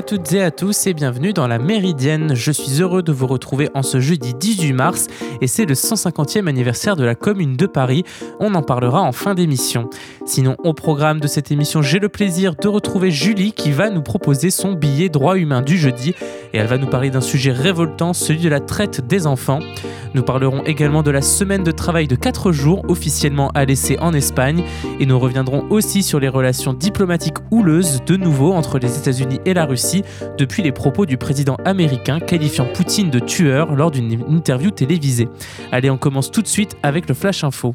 à toutes et à tous et bienvenue dans la Méridienne. Je suis heureux de vous retrouver en ce jeudi 18 mars et c'est le 150e anniversaire de la Commune de Paris. On en parlera en fin d'émission. Sinon, au programme de cette émission, j'ai le plaisir de retrouver Julie qui va nous proposer son billet droit humain du jeudi et elle va nous parler d'un sujet révoltant, celui de la traite des enfants. Nous parlerons également de la semaine de travail de 4 jours officiellement à laisser en Espagne et nous reviendrons aussi sur les relations diplomatiques houleuses de nouveau entre les États-Unis et la Russie depuis les propos du président américain qualifiant Poutine de tueur lors d'une interview télévisée. Allez, on commence tout de suite avec le Flash Info.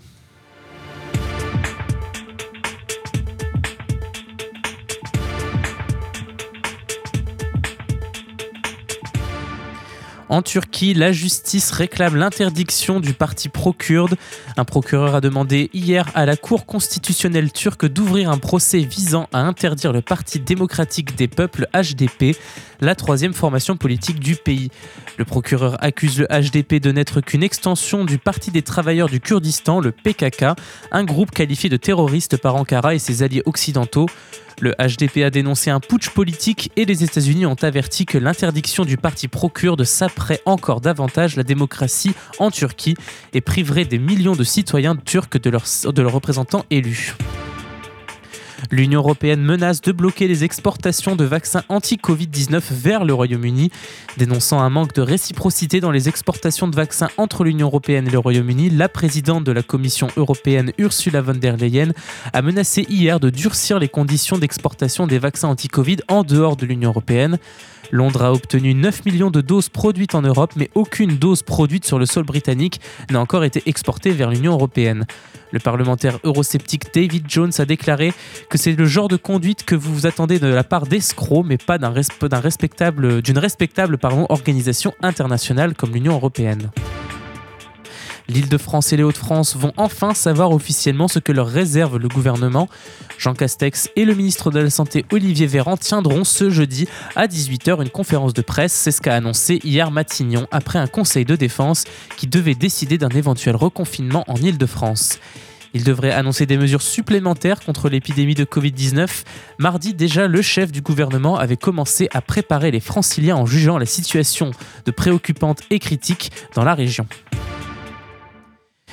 En Turquie, la justice réclame l'interdiction du parti pro-kurde. Un procureur a demandé hier à la Cour constitutionnelle turque d'ouvrir un procès visant à interdire le Parti démocratique des peuples HDP, la troisième formation politique du pays. Le procureur accuse le HDP de n'être qu'une extension du Parti des travailleurs du Kurdistan, le PKK, un groupe qualifié de terroriste par Ankara et ses alliés occidentaux. Le HDP a dénoncé un putsch politique et les États-Unis ont averti que l'interdiction du parti pro-kurde saperait encore davantage la démocratie en Turquie et priverait des millions de citoyens turcs de leurs, représentants élus. L'Union européenne menace de bloquer les exportations de vaccins anti-Covid-19 vers le Royaume-Uni, dénonçant un manque de réciprocité dans les exportations de vaccins entre l'Union européenne et le Royaume-Uni. La présidente de la Commission européenne, Ursula von der Leyen, a menacé hier de durcir les conditions d'exportation des vaccins anti-Covid en dehors de l'Union européenne. Londres a obtenu 9 millions de doses produites en Europe, mais aucune dose produite sur le sol britannique n'a encore été exportée vers l'Union européenne. Le parlementaire eurosceptique David Jones a déclaré que c'est le genre de conduite que vous vous attendez de la part d'escrocs, mais pas d'une respectable organisation internationale comme l'Union européenne. L'Île-de-France et les Hauts-de-France vont enfin savoir officiellement ce que leur réserve le gouvernement. Jean Castex et le ministre de la Santé Olivier Véran tiendront ce jeudi à 18h une conférence de presse. C'est ce qu'a annoncé hier Matignon après un conseil de défense qui devait décider d'un éventuel reconfinement en Île-de-France. Il devrait annoncer des mesures supplémentaires contre l'épidémie de Covid-19. Mardi déjà, le chef du gouvernement avait commencé à préparer les franciliens en jugeant la situation de préoccupante et critique dans la région.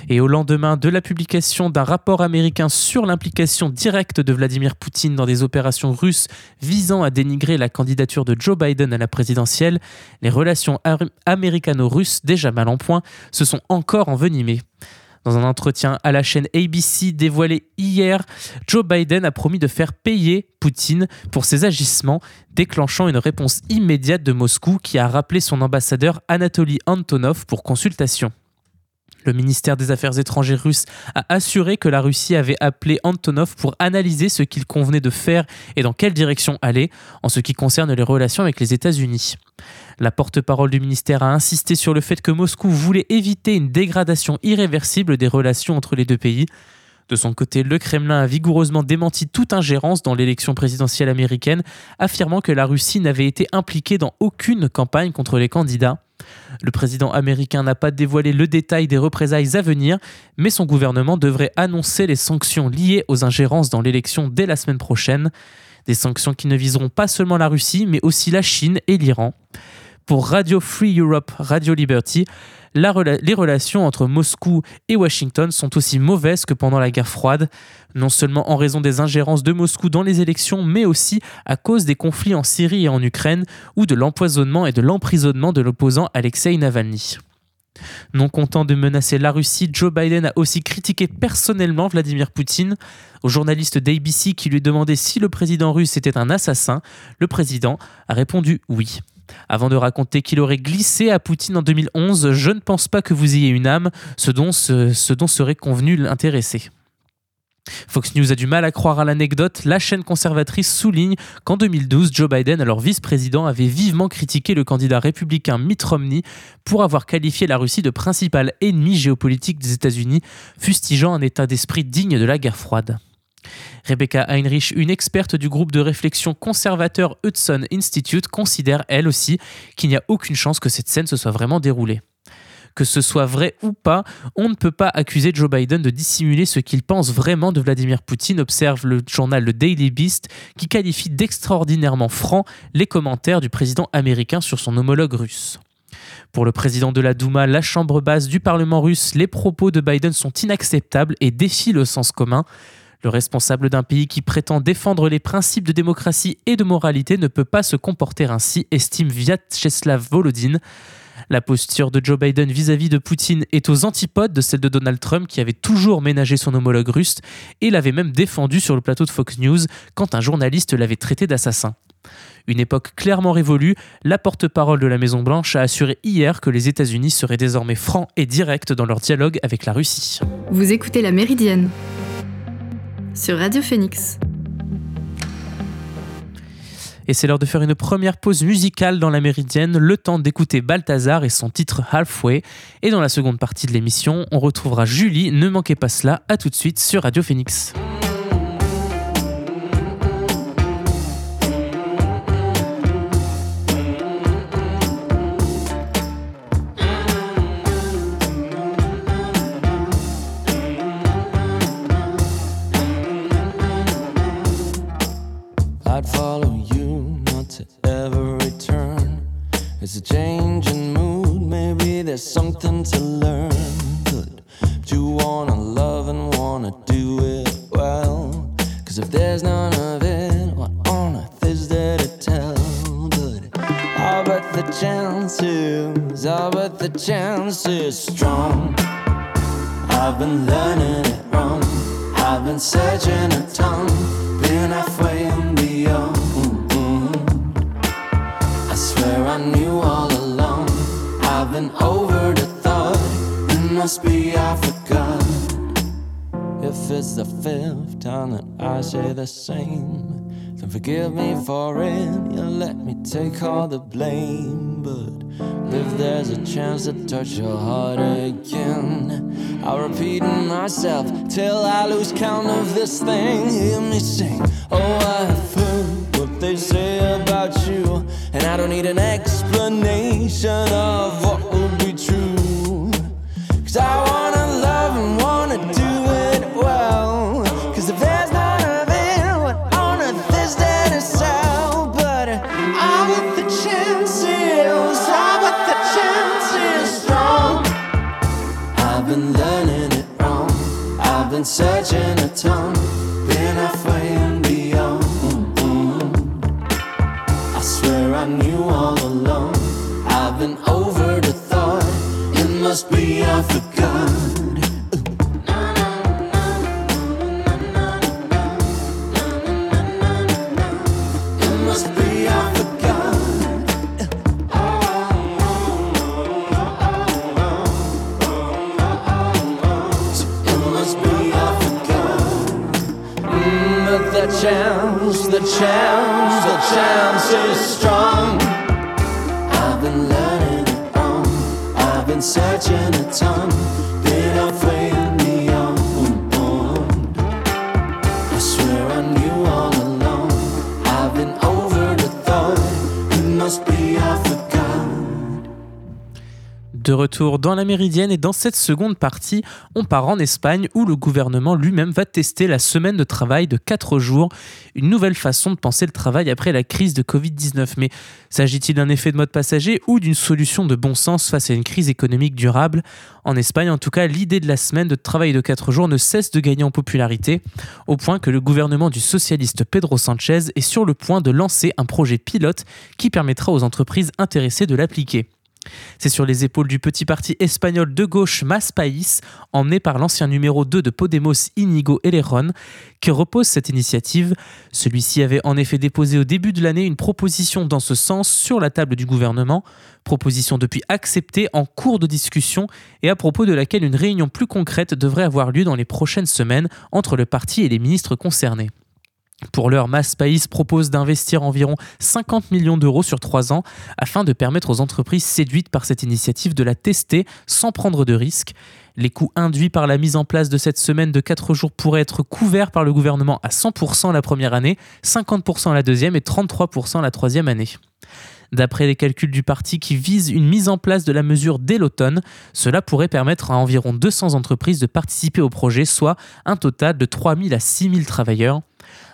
Et au lendemain de la publication d'un rapport américain sur l'implication directe de Vladimir Poutine dans des opérations russes visant à dénigrer la candidature de Joe Biden à la présidentielle, les relations américano-russes, déjà mal en point, se sont encore envenimées. Dans un entretien à la chaîne ABC dévoilé hier, Joe Biden a promis de faire payer Poutine pour ses agissements, déclenchant une réponse immédiate de Moscou qui a rappelé son ambassadeur Anatoly Antonov pour consultation. Le ministère des Affaires étrangères russe a assuré que la Russie avait appelé Antonov pour analyser ce qu'il convenait de faire et dans quelle direction aller en ce qui concerne les relations avec les États-Unis. La porte-parole du ministère a insisté sur le fait que Moscou voulait éviter une dégradation irréversible des relations entre les deux pays. De son côté, le Kremlin a vigoureusement démenti toute ingérence dans l'élection présidentielle américaine, affirmant que la Russie n'avait été impliquée dans aucune campagne contre les candidats. Le président américain n'a pas dévoilé le détail des représailles à venir, mais son gouvernement devrait annoncer les sanctions liées aux ingérences dans l'élection dès la semaine prochaine. Des sanctions qui ne viseront pas seulement la Russie, mais aussi la Chine et l'Iran. Pour Radio Free Europe, Radio Liberty, les relations entre Moscou et Washington sont aussi mauvaises que pendant la guerre froide, non seulement en raison des ingérences de Moscou dans les élections, mais aussi à cause des conflits en Syrie et en Ukraine, ou de l'empoisonnement et de l'emprisonnement de l'opposant Alexei Navalny. Non content de menacer la Russie, Joe Biden a aussi critiqué personnellement Vladimir Poutine. Au journaliste d'ABC qui lui demandait si le président russe était un assassin, le président a répondu oui. Avant de raconter qu'il aurait glissé à Poutine en 2011, je ne pense pas que vous ayez une âme, ce dont, serait convenu l'intéresser. Fox News a du mal à croire à l'anecdote. La chaîne conservatrice souligne qu'en 2012, Joe Biden, alors vice-président, avait vivement critiqué le candidat républicain Mitt Romney pour avoir qualifié la Russie de principal ennemi géopolitique des États-Unis, fustigeant un état d'esprit digne de la guerre froide. Rebecca Heinrich, une experte du groupe de réflexion conservateur Hudson Institute, considère elle aussi qu'il n'y a aucune chance que cette scène se soit vraiment déroulée. Que ce soit vrai ou pas, on ne peut pas accuser Joe Biden de dissimuler ce qu'il pense vraiment de Vladimir Poutine, observe le journal Le Daily Beast, qui qualifie d'extraordinairement franc les commentaires du président américain sur son homologue russe. Pour le président de la Douma, la chambre basse du Parlement russe, les propos de Biden sont inacceptables et défient le sens commun. Le responsable d'un pays qui prétend défendre les principes de démocratie et de moralité ne peut pas se comporter ainsi, estime Vyacheslav Volodin. La posture de Joe Biden vis-à-vis de Poutine est aux antipodes de celle de Donald Trump qui avait toujours ménagé son homologue russe et l'avait même défendu sur le plateau de Fox News quand un journaliste l'avait traité d'assassin. Une époque clairement révolue, la porte-parole de la Maison-Blanche a assuré hier que les États-Unis seraient désormais francs et directs dans leur dialogue avec la Russie. Vous écoutez La Méridienne sur Radio Phoenix. Et c'est l'heure de faire une première pause musicale dans la Méridienne, le temps d'écouter Balthazar et son titre Halfway. Et dans la seconde partie de l'émission, on retrouvera Julie, ne manquez pas cela, à tout de suite sur Radio Phoenix. I'd follow you, not to ever return. It's a change in mood, maybe there's something to learn. But do you wanna love and wanna do it well? Cause if there's none of it, what on earth is there to tell? But I bet the chances, I bet the chance is strong. I've been learning it wrong. I've been searching a tongue, been halfway I swear I knew all along. I've been over the thought. It must be I forgot. If it's the fifth time that I say the same, then forgive me for it. You let me take all the blame. If there's a chance to touch your heart again, I'll repeat myself till I lose count of this thing. Hear me sing. Oh, I have heard what they say about you, and I don't need an explanation searching a ton, been halfway De retour dans la Méridienne et dans cette seconde partie, on part en Espagne où le gouvernement lui-même va tester la semaine de travail de 4 jours, une nouvelle façon de penser le travail après la crise de Covid-19. Mais s'agit-il d'un effet de mode passager ou d'une solution de bon sens face à une crise économique durable? En Espagne, en tout cas, l'idée de la semaine de travail de 4 jours ne cesse de gagner en popularité, au point que le gouvernement du socialiste Pedro Sanchez est sur le point de lancer un projet pilote qui permettra aux entreprises intéressées de l'appliquer. C'est sur les épaules du petit parti espagnol de gauche Mas País, emmené par l'ancien numéro 2 de Podemos Inigo Eleron, que repose cette initiative. Celui-ci avait en effet déposé au début de l'année une proposition dans ce sens sur la table du gouvernement, proposition depuis acceptée en cours de discussion et à propos de laquelle une réunion plus concrète devrait avoir lieu dans les prochaines semaines entre le parti et les ministres concernés. Pour l'heure, Mass País propose d'investir environ 50 millions d'euros sur trois ans afin de permettre aux entreprises séduites par cette initiative de la tester sans prendre de risques. Les coûts induits par la mise en place de cette semaine de 4 jours pourraient être couverts par le gouvernement à 100% la première année, 50% la deuxième et 33% la troisième année. D'après les calculs du parti qui vise une mise en place de la mesure dès l'automne, cela pourrait permettre à environ 200 entreprises de participer au projet, soit un total de 3000 à 6000 travailleurs.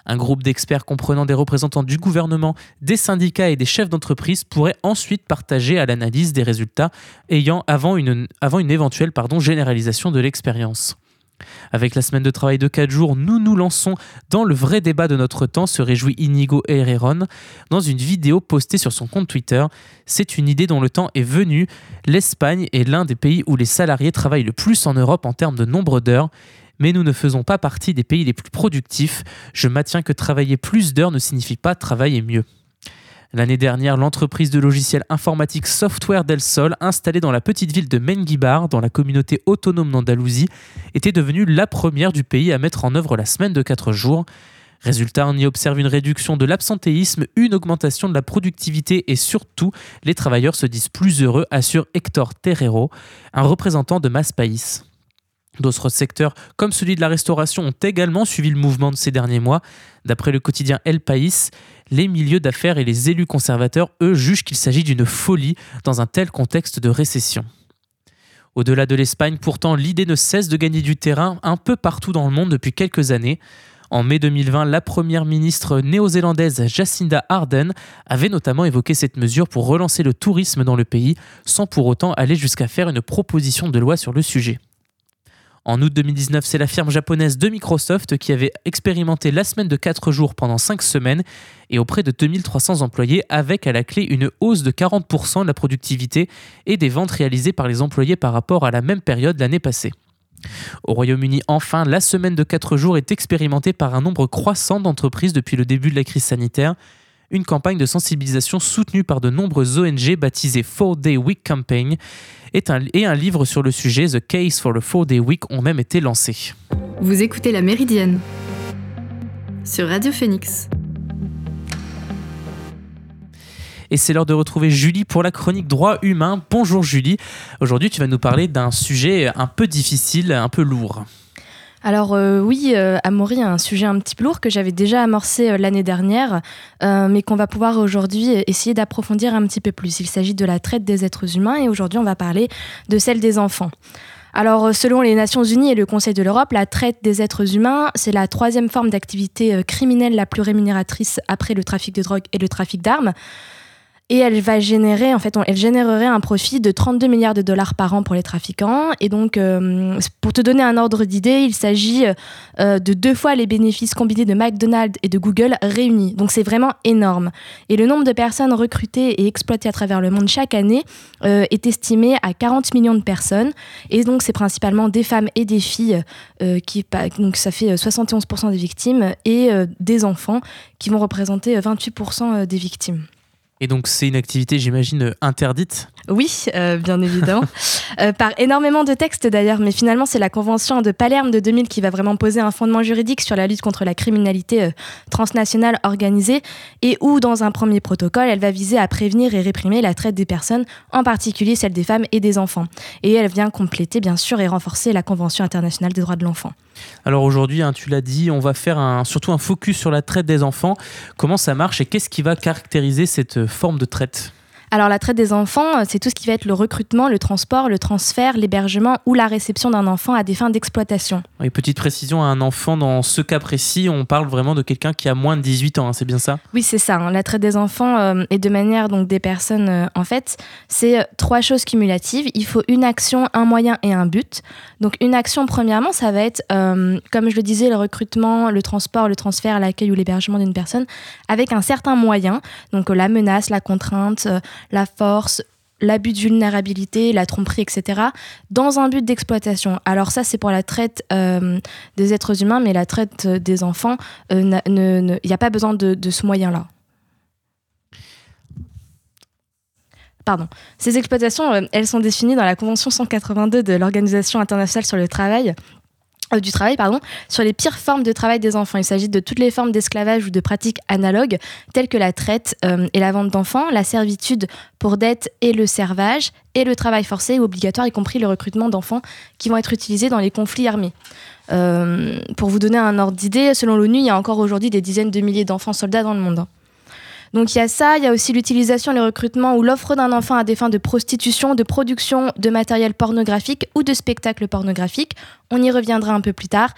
Un groupe d'experts comprenant des représentants du gouvernement, des syndicats et des chefs d'entreprise pourrait ensuite partager à l'analyse des résultats ayant avant une, éventuelle généralisation de l'expérience. Avec la semaine de travail de 4 jours, nous nous lançons dans le vrai débat de notre temps, se réjouit Inigo Herreron dans une vidéo postée sur son compte Twitter. C'est une idée dont le temps est venu. L'Espagne est l'un des pays où les salariés travaillent le plus en Europe en termes de nombre d'heures mais nous ne faisons pas partie des pays les plus productifs. Je maintiens que travailler plus d'heures ne signifie pas travailler mieux. L'année dernière, l'entreprise de logiciels informatiques Software del Sol, installée dans la petite ville de Menguibar, dans la communauté autonome d'Andalousie, était devenue la première du pays à mettre en œuvre la semaine de 4 jours. Résultat, on y observe une réduction de l'absentéisme, une augmentation de la productivité et surtout, les travailleurs se disent plus heureux, assure Hector Terrero, un représentant de Maspaïs. D'autres secteurs, comme celui de la restauration, ont également suivi le mouvement de ces derniers mois. D'après le quotidien El País, les milieux d'affaires et les élus conservateurs, eux, jugent qu'il s'agit d'une folie dans un tel contexte de récession. Au-delà de l'Espagne, pourtant, l'idée ne cesse de gagner du terrain un peu partout dans le monde depuis quelques années. En mai 2020, la première ministre néo-zélandaise Jacinda Ardern avait notamment évoqué cette mesure pour relancer le tourisme dans le pays, sans pour autant aller jusqu'à faire une proposition de loi sur le sujet. En août 2019, c'est la firme japonaise de Microsoft qui avait expérimenté la semaine de 4 jours pendant 5 semaines et auprès de 2300 employés avec à la clé une hausse de 40% de la productivité et des ventes réalisées par les employés par rapport à la même période l'année passée. Au Royaume-Uni, enfin, la semaine de 4 jours est expérimentée par un nombre croissant d'entreprises depuis le début de la crise sanitaire une campagne de sensibilisation soutenue par de nombreuses ONG baptisée Four Day Week Campaign et un, et un livre sur le sujet, The Case for the Four Day Week, ont même été lancés. Vous écoutez La Méridienne sur Radio Phoenix. Et c'est l'heure de retrouver Julie pour la chronique droit humain. Bonjour Julie. Aujourd'hui, tu vas nous parler d'un sujet un peu difficile, un peu lourd. Alors euh, oui, euh, Amaury un sujet un petit peu lourd que j'avais déjà amorcé euh, l'année dernière, euh, mais qu'on va pouvoir aujourd'hui essayer d'approfondir un petit peu plus. Il s'agit de la traite des êtres humains et aujourd'hui on va parler de celle des enfants. Alors, selon les Nations Unies et le Conseil de l'Europe, la traite des êtres humains, c'est la troisième forme d'activité criminelle la plus rémunératrice après le trafic de drogue et le trafic d'armes et elle va générer, en fait, elle générerait un profit de 32 milliards de dollars par an pour les trafiquants. Et donc, euh, pour te donner un ordre d'idée, il s'agit euh, de deux fois les bénéfices combinés de McDonald's et de Google réunis. Donc, c'est vraiment énorme. Et le nombre de personnes recrutées et exploitées à travers le monde chaque année euh, est estimé à 40 millions de personnes. Et donc, c'est principalement des femmes et des filles qui, donc ça fait 71% des victimes et des enfants qui vont représenter 28% des victimes. Et donc c'est une activité, j'imagine, interdite Oui, euh, bien évidemment. euh, par énormément de textes d'ailleurs, mais finalement c'est la Convention de Palerme de 2000 qui va vraiment poser un fondement juridique sur la lutte contre la criminalité euh, transnationale organisée et où dans un premier protocole, elle va viser à prévenir et réprimer la traite des personnes, en particulier celle des femmes et des enfants. Et elle vient compléter bien sûr et renforcer la Convention internationale des droits de l'enfant. Alors aujourd'hui, hein, tu l'as dit, on va faire surtout un focus sur la traite des enfants. Comment ça marche et qu'est-ce qui va caractériser cette forme de traite? Alors la traite des enfants, c'est tout ce qui va être le recrutement, le transport, le transfert, l'hébergement ou la réception d'un enfant à des fins d'exploitation. Oui, petite précision, un enfant dans ce cas précis, on parle vraiment de quelqu'un qui a moins de 18 ans, hein, c'est bien ça? Oui, c'est ça. Hein. La traite des enfants euh, et de manière donc des personnes, euh, en fait, c'est euh, trois choses cumulatives. Il faut une action, un moyen et un but. Donc une action, premièrement, ça va être, euh, comme je le disais, le recrutement, le transport, le transfert, l'accueil ou l'hébergement d'une personne avec un certain moyen. Donc euh, la menace, la contrainte, euh, la force, l'abus de vulnérabilité, la tromperie, etc., dans un but d'exploitation. Alors ça, c'est pour la traite euh, des êtres humains, mais la traite des enfants, il n'y a pas besoin de, ce moyen-là. Pardon. Ces exploitations, euh, elles sont définies dans la Convention 182 de l'Organisation internationale sur le travail, euh, du travail, pardon, sur les pires formes de travail des enfants. Il s'agit de toutes les formes d'esclavage ou de pratiques analogues, telles que la traite euh, et la vente d'enfants, la servitude pour dette et le servage, et le travail forcé ou obligatoire, y compris le recrutement d'enfants qui vont être utilisés dans les conflits armés. Euh, pour vous donner un ordre d'idée, selon l'ONU, il y a encore aujourd'hui des dizaines de milliers d'enfants soldats dans le monde. Donc il y a ça, il y a aussi l'utilisation, le recrutement ou l'offre d'un enfant à des fins de prostitution, de production de matériel pornographique ou de spectacles pornographiques. On y reviendra un peu plus tard.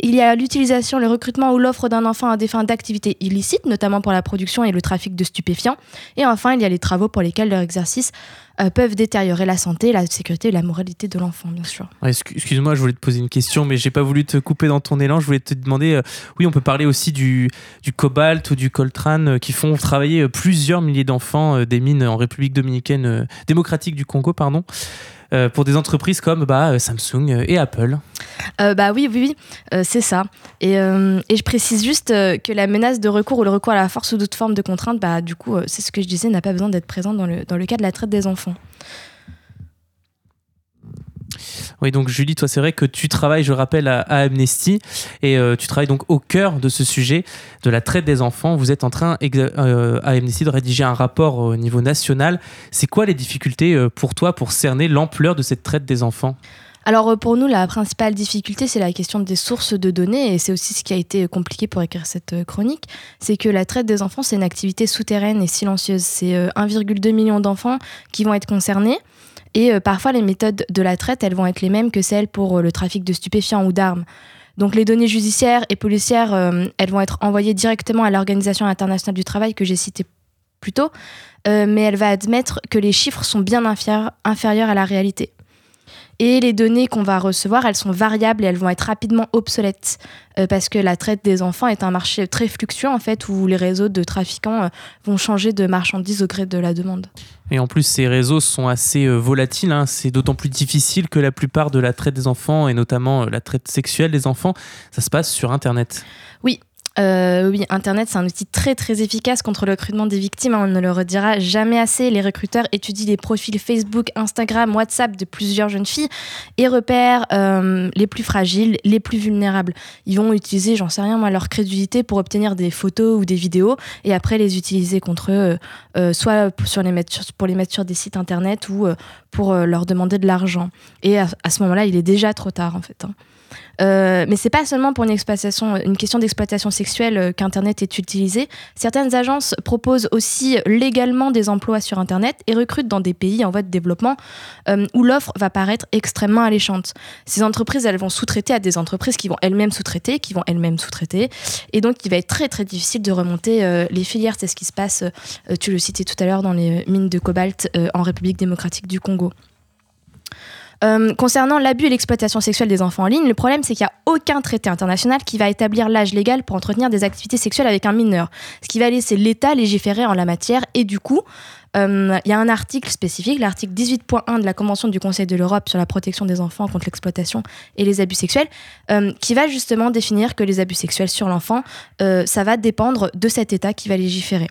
Il y a l'utilisation, le recrutement ou l'offre d'un enfant à des fins d'activités illicites, notamment pour la production et le trafic de stupéfiants. Et enfin, il y a les travaux pour lesquels leur exercice euh, peuvent détériorer la santé, la sécurité et la moralité de l'enfant, bien sûr. Excuse-moi, je voulais te poser une question, mais j'ai pas voulu te couper dans ton élan. Je voulais te demander, euh, oui, on peut parler aussi du, cobalt ou du coltrane euh, qui font travailler plusieurs milliers d'enfants des mines en République dominicaine démocratique du Congo, pardon. Euh, pour des entreprises comme bah, euh, Samsung euh, et Apple. bah oui, oui, oui c'est ça. Et, et, je précise juste que la menace de recours ou le recours à la force ou d'autres formes de contrainte, bah, du coup, c'est ce que je disais, n'a pas besoin d'être présent dans le, dans le cas de la traite des enfants. Oui, donc Julie, toi, c'est vrai que tu travailles, je rappelle, à, Amnesty et euh, tu travailles donc au cœur de ce sujet de la traite des enfants. Vous êtes en train, euh, à Amnesty, de rédiger un rapport au niveau national. C'est quoi les difficultés euh, pour toi pour cerner l'ampleur de cette traite des enfants? Alors pour nous, la principale difficulté, c'est la question des sources de données, et c'est aussi ce qui a été compliqué pour écrire cette chronique, c'est que la traite des enfants, c'est une activité souterraine et silencieuse. C'est 1,2 million d'enfants qui vont être concernés. Et euh, parfois, les méthodes de la traite, elles vont être les mêmes que celles pour euh, le trafic de stupéfiants ou d'armes. Donc les données judiciaires et policières, euh, elles vont être envoyées directement à l'Organisation internationale du travail que j'ai citée plus tôt, mais elle va admettre que les chiffres sont bien inférieurs à la réalité. Et les données qu'on va recevoir, elles sont variables et elles vont être rapidement obsolètes euh, parce que la traite des enfants est un marché très fluctuant en fait où les réseaux de trafiquants euh, vont changer de marchandises au gré de la demande. Et en plus, ces réseaux sont assez euh, volatiles. Hein. C'est d'autant plus difficile que la plupart de la traite des enfants et notamment la traite sexuelle des enfants, ça se passe sur Internet. Oui, euh, oui, Internet, c'est un outil très très efficace contre le recrutement des victimes. Hein, on ne le redira jamais assez. Les recruteurs étudient les profils Facebook, Instagram, WhatsApp de plusieurs jeunes filles et repèrent euh, les plus fragiles, les plus vulnérables. Ils vont utiliser, j'en sais rien moi, leur crédulité pour obtenir des photos ou des vidéos et après les utiliser contre eux, euh, soit pour les mettre sur des sites Internet ou pour leur demander de l'argent. Et à, ce moment-là, il est déjà trop tard en fait. Hein. Euh, mais c'est pas seulement pour une, question d'exploitation sexuelle euh, qu'Internet est utilisé. Certaines agences proposent aussi légalement des emplois sur Internet et recrutent dans des pays en voie de développement euh, où l'offre va paraître extrêmement alléchante. Ces entreprises, elles vont sous-traiter à des entreprises qui vont elles-mêmes sous-traiter, qui vont elles-mêmes sous-traiter. Et donc, il va être très très difficile de remonter les filières. C'est ce qui se passe, tu le citais tout à l'heure, dans les mines de cobalt en République démocratique du Congo. Euh, concernant l'abus et l'exploitation sexuelle des enfants en ligne, le problème c'est qu'il n'y a aucun traité international qui va établir l'âge légal pour entretenir des activités sexuelles avec un mineur, ce qui va laisser l'État légiférer en la matière et du coup, euh, il y a un article spécifique, l'article 18.1 de la Convention du Conseil de l'Europe sur la protection des enfants contre l'exploitation et les abus sexuels, euh, qui va justement définir que les abus sexuels sur l'enfant, ça va dépendre de cet État qui va légiférer.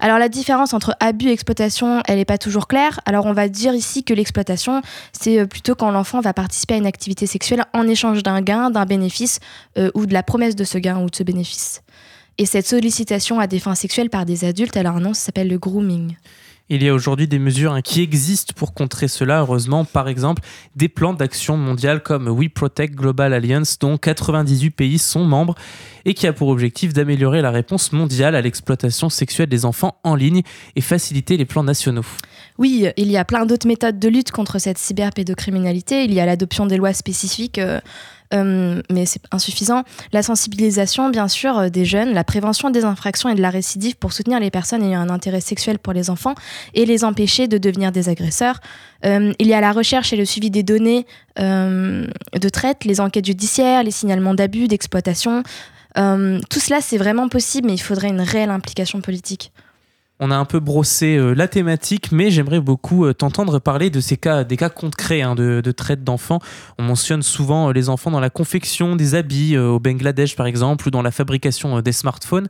Alors la différence entre abus et exploitation, elle n'est pas toujours claire. Alors on va dire ici que l'exploitation, c'est euh, plutôt quand l'enfant va participer à une activité sexuelle en échange d'un gain, d'un bénéfice euh, ou de la promesse de ce gain ou de ce bénéfice. Et cette sollicitation à des fins sexuelles par des adultes, elle a un nom, ça s'appelle le grooming. Il y a aujourd'hui des mesures hein, qui existent pour contrer cela, heureusement. Par exemple, des plans d'action mondiales comme We Protect Global Alliance, dont 98 pays sont membres, et qui a pour objectif d'améliorer la réponse mondiale à l'exploitation sexuelle des enfants en ligne et faciliter les plans nationaux. Oui, il y a plein d'autres méthodes de lutte contre cette cyberpédocriminalité. Il y a l'adoption des lois spécifiques. Euh, euh, mais c'est insuffisant. La sensibilisation, bien sûr, euh, des jeunes, la prévention des infractions et de la récidive pour soutenir les personnes ayant un intérêt sexuel pour les enfants et les empêcher de devenir des agresseurs. Euh, il y a la recherche et le suivi des données de traite, les enquêtes judiciaires, les signalements d'abus, d'exploitation. tout cela, c'est vraiment possible, mais il faudrait une réelle implication politique. On a un peu brossé euh, la thématique, mais j'aimerais beaucoup euh, t'entendre parler de ces cas, des cas concrets hein, de, traite d'enfants. On mentionne souvent euh, les enfants dans la confection des habits au Bangladesh par exemple, ou dans la fabrication des smartphones.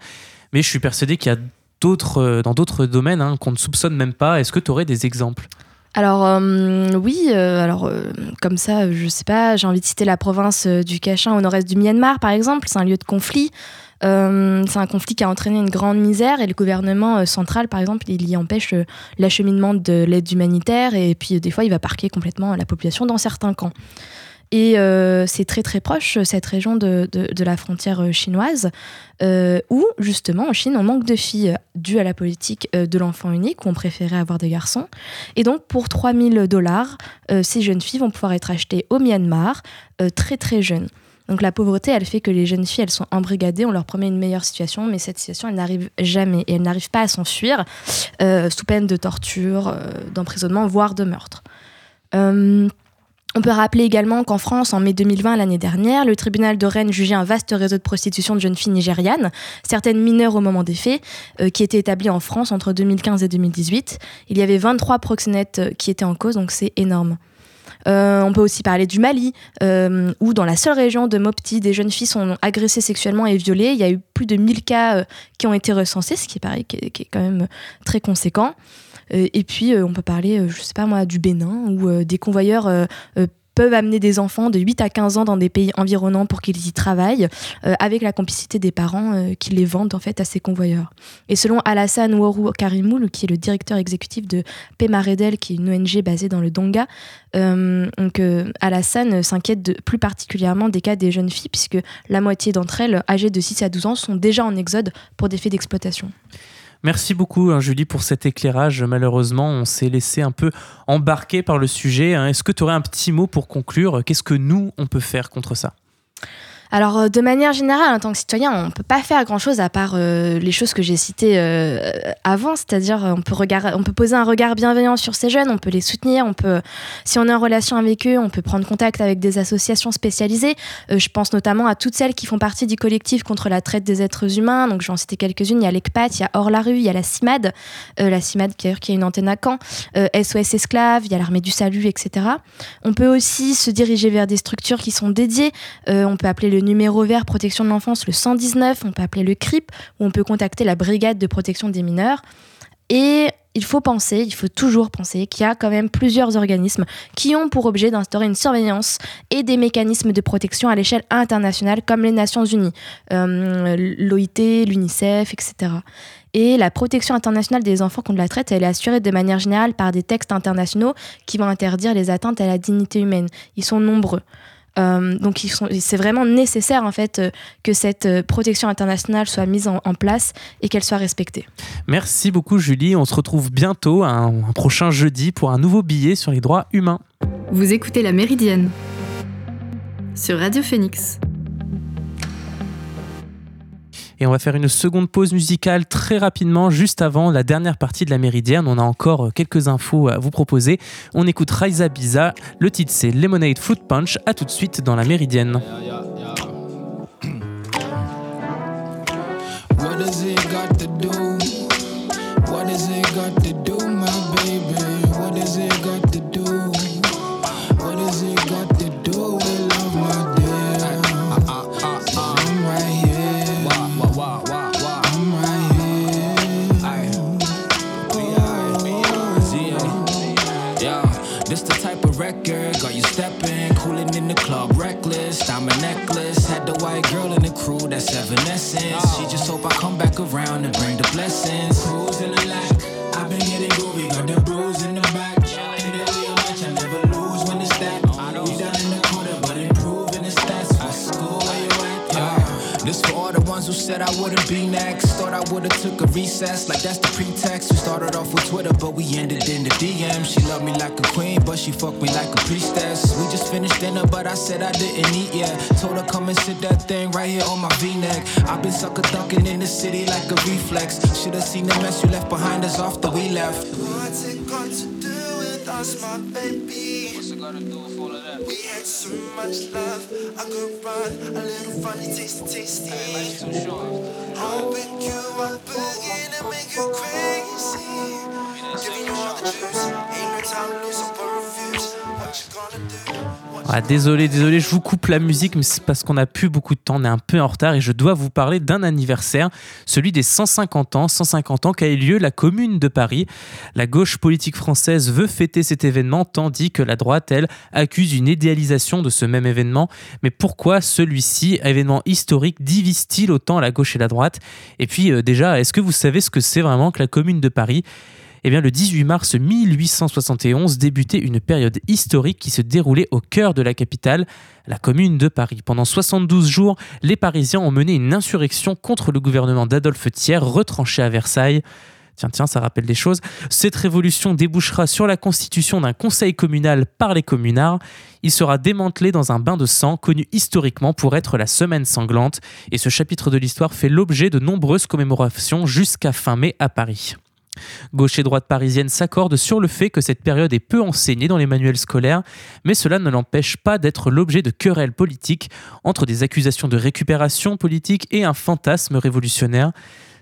Mais je suis persuadé qu'il y a d'autres, dans d'autres domaines hein, qu'on ne soupçonne même pas. Est-ce que tu aurais des exemples? Alors oui, alors comme ça, je sais pas, j'ai envie de citer la province du Kachin au nord-est du Myanmar par exemple, c'est un lieu de conflit. Euh, c'est un conflit qui a entraîné une grande misère et le gouvernement euh, central, par exemple, il y empêche euh, l'acheminement de l'aide humanitaire et puis des fois il va parquer complètement la population dans certains camps. Et c'est très très proche, cette région de, de, la frontière chinoise, où justement en Chine, on manque de filles dû à la politique de l'enfant unique, où on préférait avoir des garçons. Et donc pour 3000 dollars, ces jeunes filles vont pouvoir être achetées au Myanmar, très très jeunes. Donc la pauvreté, elle fait que les jeunes filles, elles sont embrigadées, on leur promet une meilleure situation, mais cette situation, elle n'arrive jamais et elles n'arrivent pas à s'enfuir sous peine de torture, d'emprisonnement, voire de meurtre. On peut rappeler également qu'en France, en mai 2020, l'année dernière, le tribunal de Rennes jugeait un vaste réseau de prostitution de jeunes filles nigérianes, certaines mineures au moment des faits, euh, qui étaient établis en France entre 2015 et 2018. Il y avait 23 proxénètes euh, qui étaient en cause, donc c'est énorme. Euh, on peut aussi parler du Mali, où dans la seule région de Mopti, des jeunes filles sont agressées sexuellement et violées. Il y a eu plus de 1000 cas qui ont été recensés, ce qui est qui est quand même très conséquent. Euh, et puis, euh, on peut parler, euh, je sais pas moi, du Bénin, où des convoyeurs peuvent amener des enfants de 8 à 15 ans dans des pays environnants pour qu'ils y travaillent, avec la complicité des parents qui les vendent en fait à ces convoyeurs. Et selon Alassane Ouarou Karimoul, qui est le directeur exécutif de Pemaredel, qui est une ONG basée dans le Donga, donc Alassane s'inquiète plus particulièrement des cas des jeunes filles, puisque la moitié d'entre elles, âgées de 6 à 12 ans, sont déjà en exode pour des faits d'exploitation. Merci beaucoup, hein, Julie, pour cet éclairage. Malheureusement, on s'est laissé un peu embarquer par le sujet. Hein. Est-ce que tu aurais un petit mot pour conclure? Qu'est-ce que nous, on peut faire contre ça? Alors, euh, de manière générale, en tant que citoyen, on ne peut pas faire grand-chose à part euh, les choses que j'ai citées euh, avant, c'est-à-dire on peut, poser un regard bienveillant sur ces jeunes, on peut les soutenir, on peut, si on est en relation avec eux, on peut prendre contact avec des associations spécialisées. je pense notamment à toutes celles qui font partie du collectif contre la traite des êtres humains. Donc, je vais en citer quelques-unes. Il y a l'ECPAT, il y a Hors la rue, il y a la CIMAD, la CIMAD qui, qui a une antenne à Caen, SOS Esclaves, il y a l'Armée du Salut, etc. On peut aussi se diriger vers des structures qui sont dédiées. on peut appeler le numéro vert protection de l'enfance, le 119, on peut appeler le CRIP, ou on peut contacter la brigade de protection des mineurs. Et il faut penser, il faut toujours penser qu'il y a quand même plusieurs organismes qui ont pour objet d'instaurer une surveillance et des mécanismes de protection à l'échelle internationale comme les Nations Unies, euh, l'OIT, l'UNICEF, etc. Et la protection internationale des enfants contre la traite, elle est assurée de manière générale par des textes internationaux qui vont interdire les atteintes à la dignité humaine. Ils sont nombreux. Euh, donc c'est vraiment nécessaire en fait euh, que cette euh, protection internationale soit mise en, place et qu'elle soit respectée. Merci beaucoup Julie, on se retrouve bientôt un prochain jeudi pour un nouveau billet sur les droits humains. Vous écoutez La Méridienne sur Radio Phoenix. Et on va faire une seconde pause musicale très rapidement, juste avant la dernière partie de la Méridienne. On a encore quelques infos à vous proposer. On écoute Raisa Biza. Le titre c'est Lemonade Fruit Punch. A tout de suite dans la Méridienne. Recess, like that's the pretext. We started off with Twitter, but we ended in the DM. She loved me like a queen, but she fucked me like a priestess. We just finished dinner, but I said I didn't eat yet. Told her come and sit that thing right here on my V-neck. I've been sucker ducking in the city like a reflex. Should've seen the mess you left behind us after we left. With my baby? What's it got to do with all of that? We had so much love, I could run a little funny, tasty, tasty. Hey, too short. I'll pick you up again and make you crazy. Giving you all the juice, ain't no time to lose, so refuse. Ah, désolé, désolé, je vous coupe la musique, mais c'est parce qu'on n'a plus beaucoup de temps, on est un peu en retard et je dois vous parler d'un anniversaire, celui des 150 ans, 150 ans qu'a eu lieu la Commune de Paris. La gauche politique française veut fêter cet événement, tandis que la droite, elle, accuse une idéalisation de ce même événement. Mais pourquoi celui-ci, événement historique, divise-t-il autant la gauche et la droite? Et puis euh, déjà, est-ce que vous savez ce que c'est vraiment que la Commune de Paris? Eh bien, le 18 mars 1871 débutait une période historique qui se déroulait au cœur de la capitale, la commune de Paris. Pendant 72 jours, les Parisiens ont mené une insurrection contre le gouvernement d'Adolphe Thiers, retranché à Versailles. Tiens, tiens, ça rappelle des choses. Cette révolution débouchera sur la constitution d'un conseil communal par les communards. Il sera démantelé dans un bain de sang connu historiquement pour être la semaine sanglante. Et ce chapitre de l'histoire fait l'objet de nombreuses commémorations jusqu'à fin mai à Paris. Gauche et droite parisienne s'accordent sur le fait que cette période est peu enseignée dans les manuels scolaires, mais cela ne l'empêche pas d'être l'objet de querelles politiques entre des accusations de récupération politique et un fantasme révolutionnaire.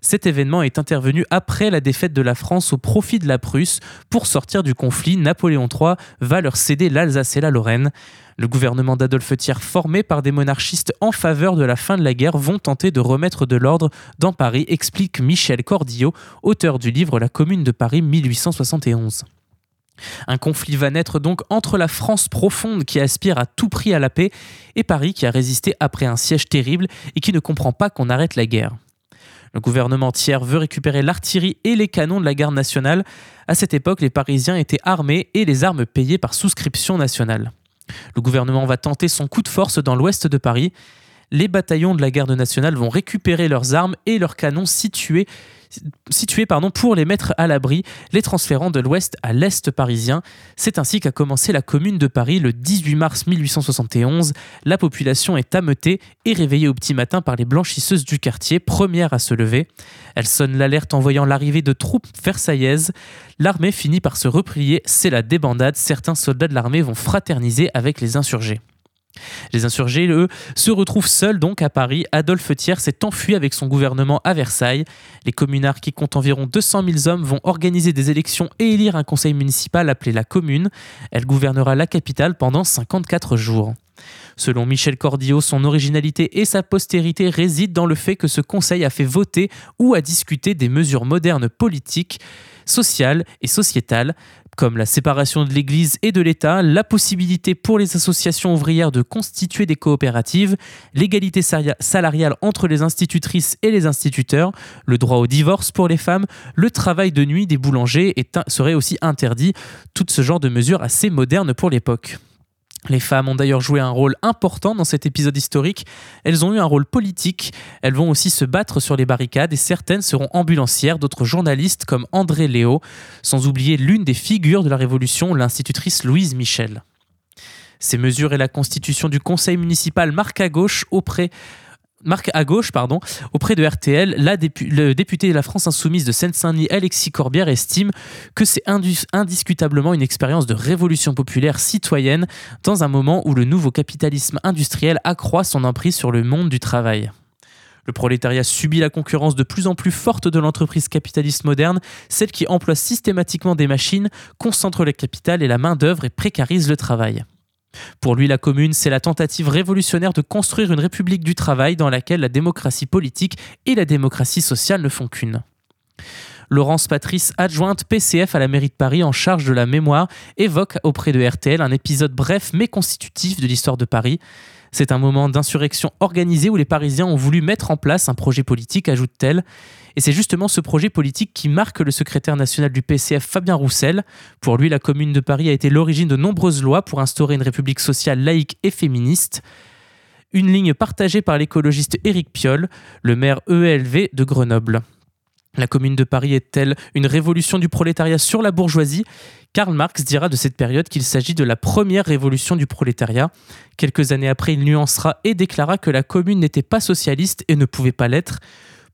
Cet événement est intervenu après la défaite de la France au profit de la Prusse. Pour sortir du conflit, Napoléon III va leur céder l'Alsace et la Lorraine. Le gouvernement d'Adolphe Thiers, formé par des monarchistes en faveur de la fin de la guerre, vont tenter de remettre de l'ordre dans Paris, explique Michel Cordillot, auteur du livre La Commune de Paris 1871. Un conflit va naître donc entre la France profonde qui aspire à tout prix à la paix et Paris qui a résisté après un siège terrible et qui ne comprend pas qu'on arrête la guerre. Le gouvernement tiers veut récupérer l'artillerie et les canons de la garde nationale. À cette époque, les Parisiens étaient armés et les armes payées par souscription nationale. Le gouvernement va tenter son coup de force dans l'ouest de Paris. Les bataillons de la garde nationale vont récupérer leurs armes et leurs canons situés situés pardon, pour les mettre à l'abri, les transférant de l'ouest à l'est parisien. C'est ainsi qu'a commencé la commune de Paris le 18 mars 1871. La population est ameutée et réveillée au petit matin par les blanchisseuses du quartier, premières à se lever. Elles sonnent l'alerte en voyant l'arrivée de troupes versaillaises. L'armée finit par se replier, c'est la débandade. Certains soldats de l'armée vont fraterniser avec les insurgés. Les insurgés, eux, se retrouvent seuls donc à Paris. Adolphe Thiers s'est enfui avec son gouvernement à Versailles. Les communards, qui comptent environ 200 000 hommes, vont organiser des élections et élire un conseil municipal appelé la Commune. Elle gouvernera la capitale pendant 54 jours. Selon Michel Cordillot, son originalité et sa postérité résident dans le fait que ce conseil a fait voter ou a discuté des mesures modernes politiques, sociales et sociétales, comme la séparation de l'Église et de l'État, la possibilité pour les associations ouvrières de constituer des coopératives, l'égalité salariale entre les institutrices et les instituteurs, le droit au divorce pour les femmes, le travail de nuit des boulangers serait aussi interdit, tout ce genre de mesures assez modernes pour l'époque. Les femmes ont d'ailleurs joué un rôle important dans cet épisode historique. Elles ont eu un rôle politique. Elles vont aussi se battre sur les barricades et certaines seront ambulancières, d'autres journalistes comme André Léo, sans oublier l'une des figures de la Révolution, l'institutrice Louise Michel. Ces mesures et la constitution du conseil municipal marquent à gauche auprès marque à gauche, pardon, auprès de RTL, le député de la France insoumise de Seine-Saint-Denis, Alexis Corbière, estime que c'est indiscutablement une expérience de révolution populaire citoyenne dans un moment où le nouveau capitalisme industriel accroît son emprise sur le monde du travail. Le prolétariat subit la concurrence de plus en plus forte de l'entreprise capitaliste moderne, celle qui emploie systématiquement des machines, concentre le capital et la main-d'œuvre et précarise le travail. Pour lui, la commune, c'est la tentative révolutionnaire de construire une république du travail dans laquelle la démocratie politique et la démocratie sociale ne font qu'une. Laurence Patrice, adjointe PCF à la mairie de Paris en charge de la mémoire, évoque auprès de RTL un épisode bref mais constitutif de l'histoire de Paris. C'est un moment d'insurrection organisée où les Parisiens ont voulu mettre en place un projet politique, ajoute-t-elle. Et c'est justement ce projet politique qui marque le secrétaire national du PCF, Fabien Roussel. Pour lui, la Commune de Paris a été l'origine de nombreuses lois pour instaurer une république sociale laïque et féministe. Une ligne partagée par l'écologiste Éric Piolle, le maire EELV de Grenoble. La Commune de Paris est-elle une révolution du prolétariat sur la bourgeoisie? Karl Marx dira de cette période qu'il s'agit de la première révolution du prolétariat. Quelques années après, il nuancera et déclara que la Commune n'était pas socialiste et ne pouvait pas l'être.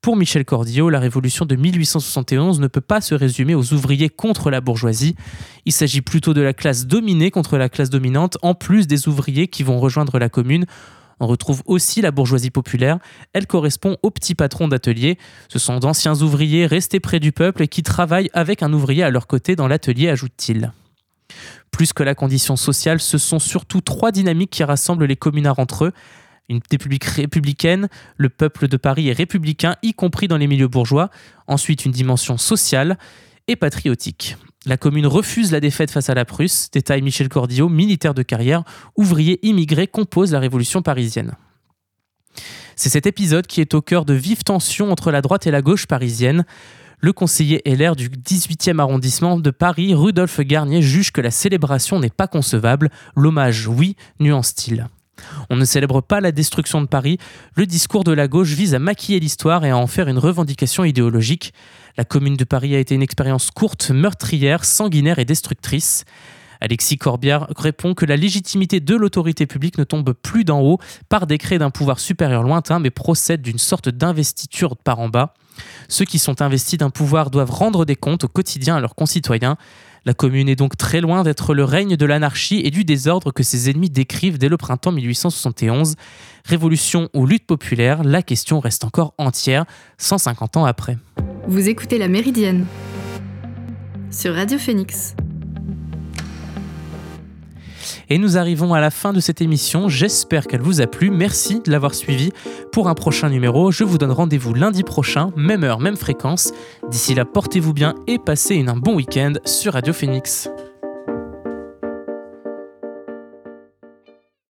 Pour Michel Cordiot, la révolution de 1871 ne peut pas se résumer aux ouvriers contre la bourgeoisie. Il s'agit plutôt de la classe dominée contre la classe dominante, en plus des ouvriers qui vont rejoindre la commune on retrouve aussi la bourgeoisie populaire. Elle correspond aux petits patrons d'atelier. Ce sont d'anciens ouvriers restés près du peuple et qui travaillent avec un ouvrier à leur côté dans l'atelier, ajoute-t-il. Plus que la condition sociale, ce sont surtout trois dynamiques qui rassemblent les communards entre eux. Une république républicaine, le peuple de Paris est républicain, y compris dans les milieux bourgeois. Ensuite, une dimension sociale et patriotique. La commune refuse la défaite face à la Prusse, détaille Michel Cordillot, militaire de carrière, ouvrier immigré, compose la révolution parisienne. C'est cet épisode qui est au cœur de vives tensions entre la droite et la gauche parisienne. Le conseiller LR du 18e arrondissement de Paris, Rudolf Garnier, juge que la célébration n'est pas concevable. L'hommage, oui, nuance-t-il. On ne célèbre pas la destruction de Paris. Le discours de la gauche vise à maquiller l'histoire et à en faire une revendication idéologique. La commune de Paris a été une expérience courte, meurtrière, sanguinaire et destructrice. Alexis Corbière répond que la légitimité de l'autorité publique ne tombe plus d'en haut par décret d'un pouvoir supérieur lointain, mais procède d'une sorte d'investiture par en bas. Ceux qui sont investis d'un pouvoir doivent rendre des comptes au quotidien à leurs concitoyens. La commune est donc très loin d'être le règne de l'anarchie et du désordre que ses ennemis décrivent dès le printemps 1871. Révolution ou lutte populaire, la question reste encore entière 150 ans après. Vous écoutez La Méridienne sur Radio Phoenix. Et nous arrivons à la fin de cette émission. J'espère qu'elle vous a plu. Merci de l'avoir suivi. Pour un prochain numéro, je vous donne rendez-vous lundi prochain, même heure, même fréquence. D'ici là, portez-vous bien et passez un bon week-end sur Radio Phoenix.